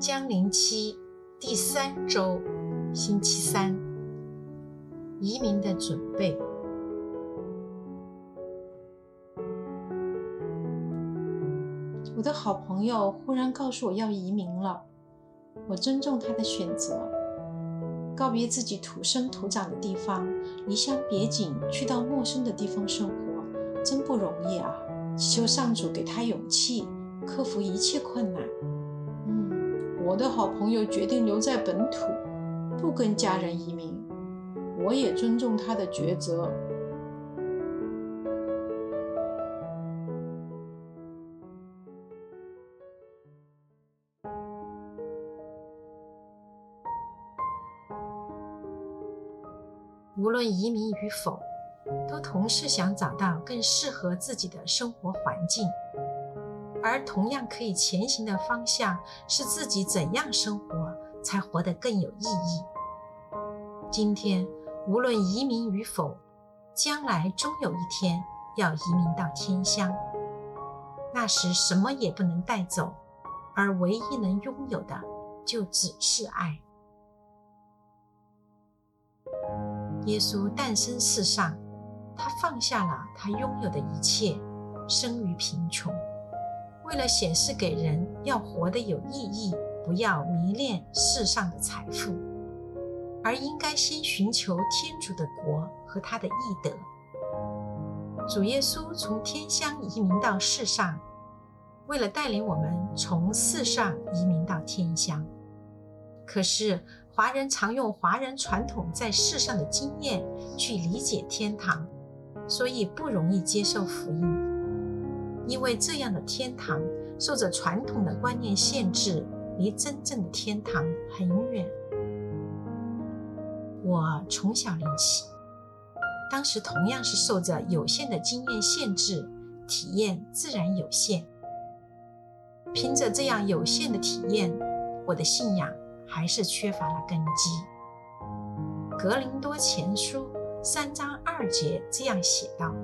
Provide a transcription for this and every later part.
江陵期第三周，星期三，移民的准备。我的好朋友忽然告诉我要移民了，我尊重他的选择，告别自己土生土长的地方，离乡别井，去到陌生的地方生活，真不容易啊！祈求上主给他勇气，克服一切困难。我的好朋友决定留在本土，不跟家人移民。我也尊重他的抉择。无论移民与否，都同时想找到更适合自己的生活环境。而同样可以前行的方向是自己怎样生活才活得更有意义。今天无论移民与否，将来终有一天要移民到天乡，那时什么也不能带走，而唯一能拥有的就只是爱。耶稣诞生世上，他放下了他拥有的一切，生于贫穷。为了显示给人要活得有意义，不要迷恋世上的财富，而应该先寻求天主的国和他的义德。主耶稣从天乡移民到世上，为了带领我们从世上移民到天乡。可是华人常用华人传统在世上的经验去理解天堂，所以不容易接受福音。因为这样的天堂受着传统的观念限制，离真正的天堂很远。我从小练习，当时同样是受着有限的经验限制，体验自然有限。凭着这样有限的体验，我的信仰还是缺乏了根基。格林多前书三章二节这样写道。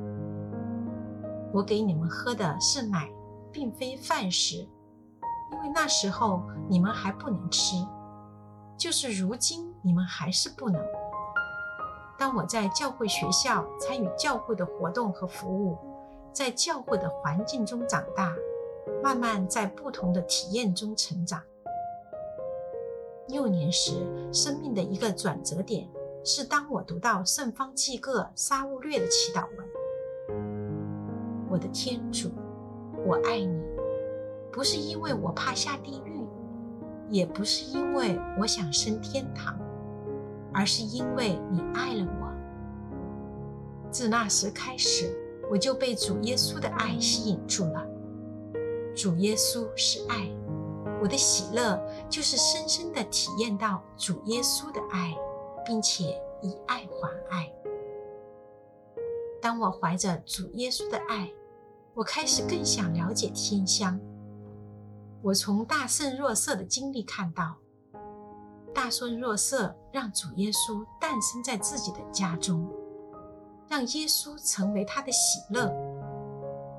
我给你们喝的是奶，并非饭食，因为那时候你们还不能吃，就是如今你们还是不能。当我在教会学校参与教会的活动和服务，在教会的环境中长大，慢慢在不同的体验中成长。幼年时生命的一个转折点，是当我读到圣方济各沙乌略的祈祷文。我的天主，我爱你，不是因为我怕下地狱，也不是因为我想升天堂，而是因为你爱了我。自那时开始，我就被主耶稣的爱吸引住了。主耶稣是爱，我的喜乐就是深深的体验到主耶稣的爱，并且以爱还爱。当我怀着主耶稣的爱。我开始更想了解天香。我从大圣若瑟的经历看到，大圣若瑟让主耶稣诞生在自己的家中，让耶稣成为他的喜乐。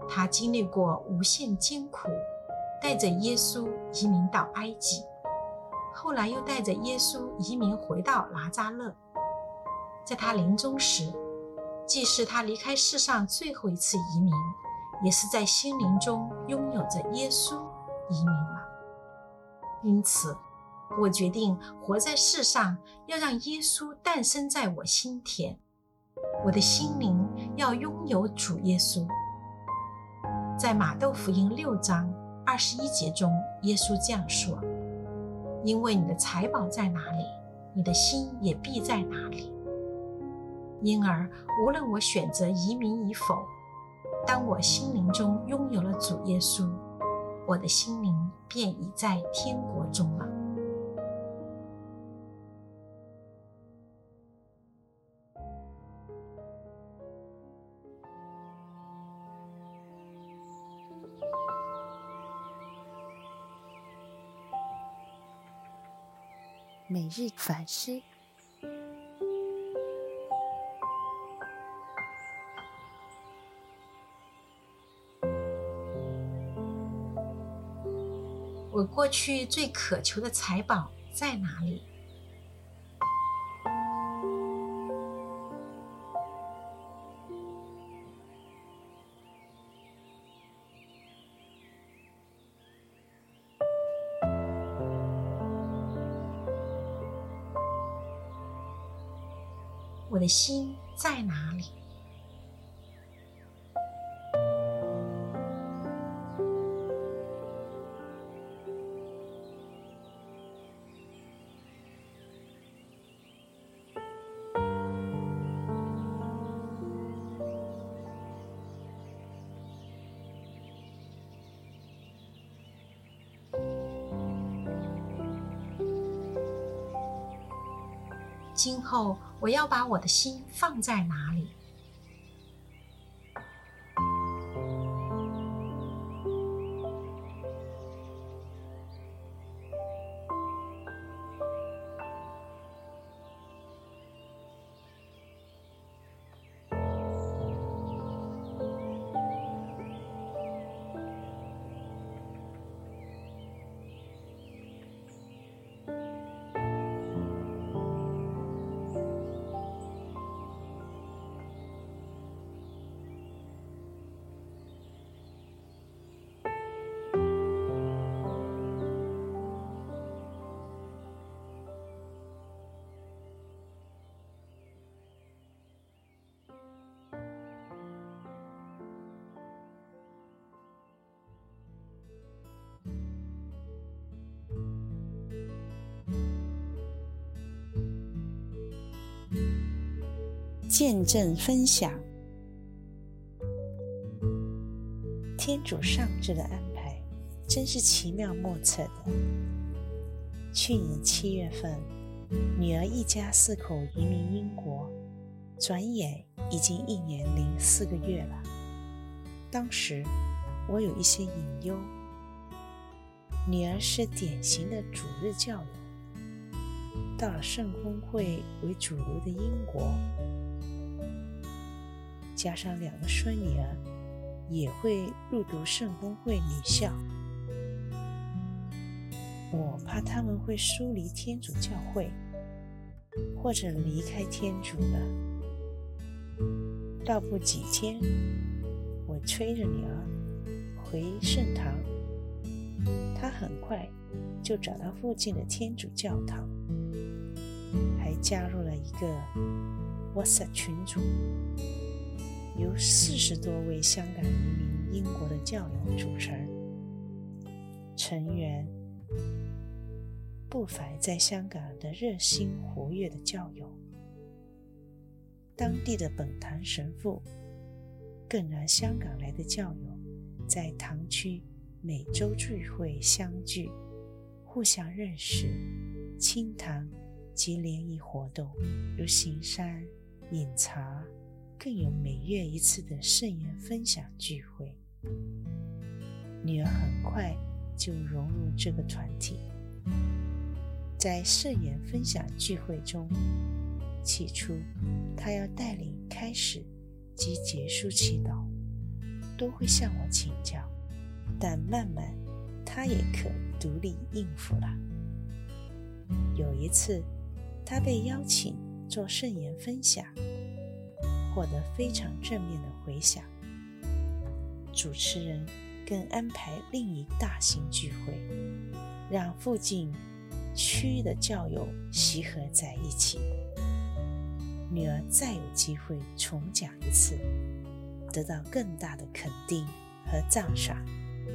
他经历过无限艰苦，带着耶稣移民到埃及，后来又带着耶稣移民回到拿扎勒。在他临终时，既是他离开世上最后一次移民。也是在心灵中拥有着耶稣移民了，因此我决定活在世上，要让耶稣诞生在我心田。我的心灵要拥有主耶稣。在马窦福音六章二十一节中，耶稣这样说：“因为你的财宝在哪里，你的心也必在哪里。”因而，无论我选择移民与否。当我心灵中拥有了主耶稣，我的心灵便已在天国中了。每日反思。我过去最渴求的财宝在哪里？我的心在哪里？今后我要把我的心放在哪里？见证分享，天主上智的安排真是奇妙莫测的。去年七月份，女儿一家四口移民英国，转眼已经一年零四个月了。当时我有一些隐忧，女儿是典型的主日教友，到了圣公会为主流的英国。加上两个孙女儿也会入读圣公会女校，我怕他们会疏离天主教会，或者离开天主了。倒不几天，我催着女儿回圣堂，她很快就找到附近的天主教堂，还加入了一个 WhatsApp 群组。由四十多位香港移民英国的教友组成，成员不乏在香港的热心活跃的教友。当地的本堂神父更让香港来的教友在堂区每周聚会相聚，互相认识、清谈及联谊活动，如行山、饮茶。更有每月一次的圣言分享聚会，女儿很快就融入这个团体。在圣言分享聚会中，起初她要带领开始及结束祈祷，都会向我请教，但慢慢她也可独立应付了。有一次，她被邀请做圣言分享。获得非常正面的回响。主持人更安排另一大型聚会，让附近区的教友集合在一起。女儿再有机会重讲一次，得到更大的肯定和赞赏，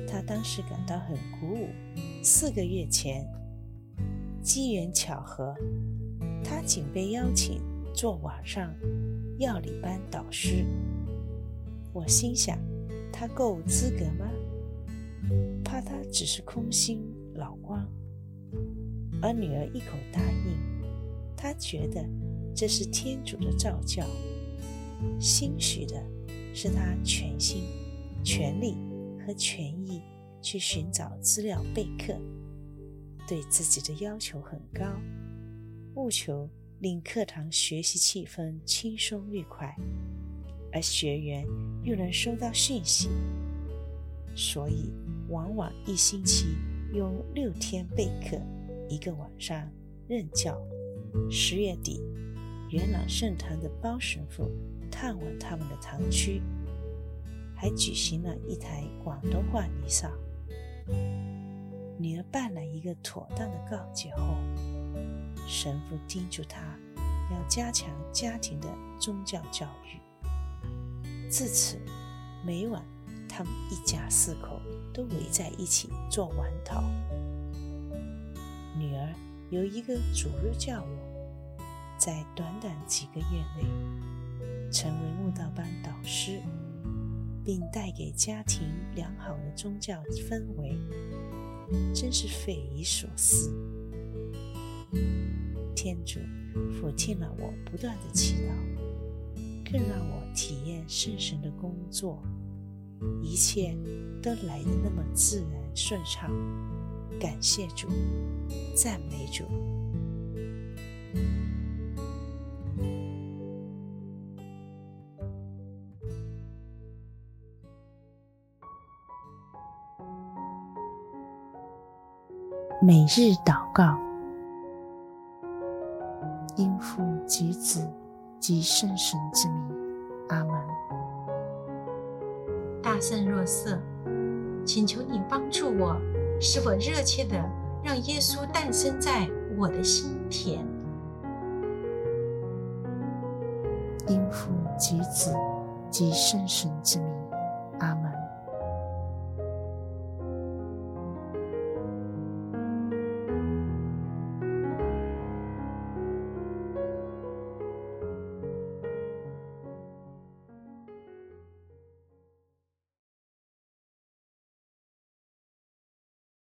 她当时感到很鼓舞。四个月前，机缘巧合，她仅被邀请做晚上。药理班导师，我心想，他够资格吗？怕他只是空心老光。而女儿一口答应，她觉得这是天主的召教，兴许的是她全心全力和全意去寻找资料备课，对自己的要求很高，务求。令课堂学习气氛轻松愉快，而学员又能收到讯息，所以往往一星期用六天备课，一个晚上任教。十月底，元朗圣堂的包神父探望他们的堂区，还举行了一台广东话弥撒。女儿办了一个妥当的告诫后，神父叮嘱他要加强家庭的宗教教育。自此，每晚他们一家四口都围在一起做晚祷。女儿由一个主日教友，在短短几个月内成为悟道班导师，并带给家庭良好的宗教氛围。真是匪夷所思。天主抚听了我不断的祈祷，更让我体验圣神的工作，一切都来得那么自然顺畅。感谢主，赞美主。每日祷告，神之名，阿门。大圣若瑟，请求你帮助我，使我热切的让耶稣诞生在我的心田。因父及子及圣神之名，阿门。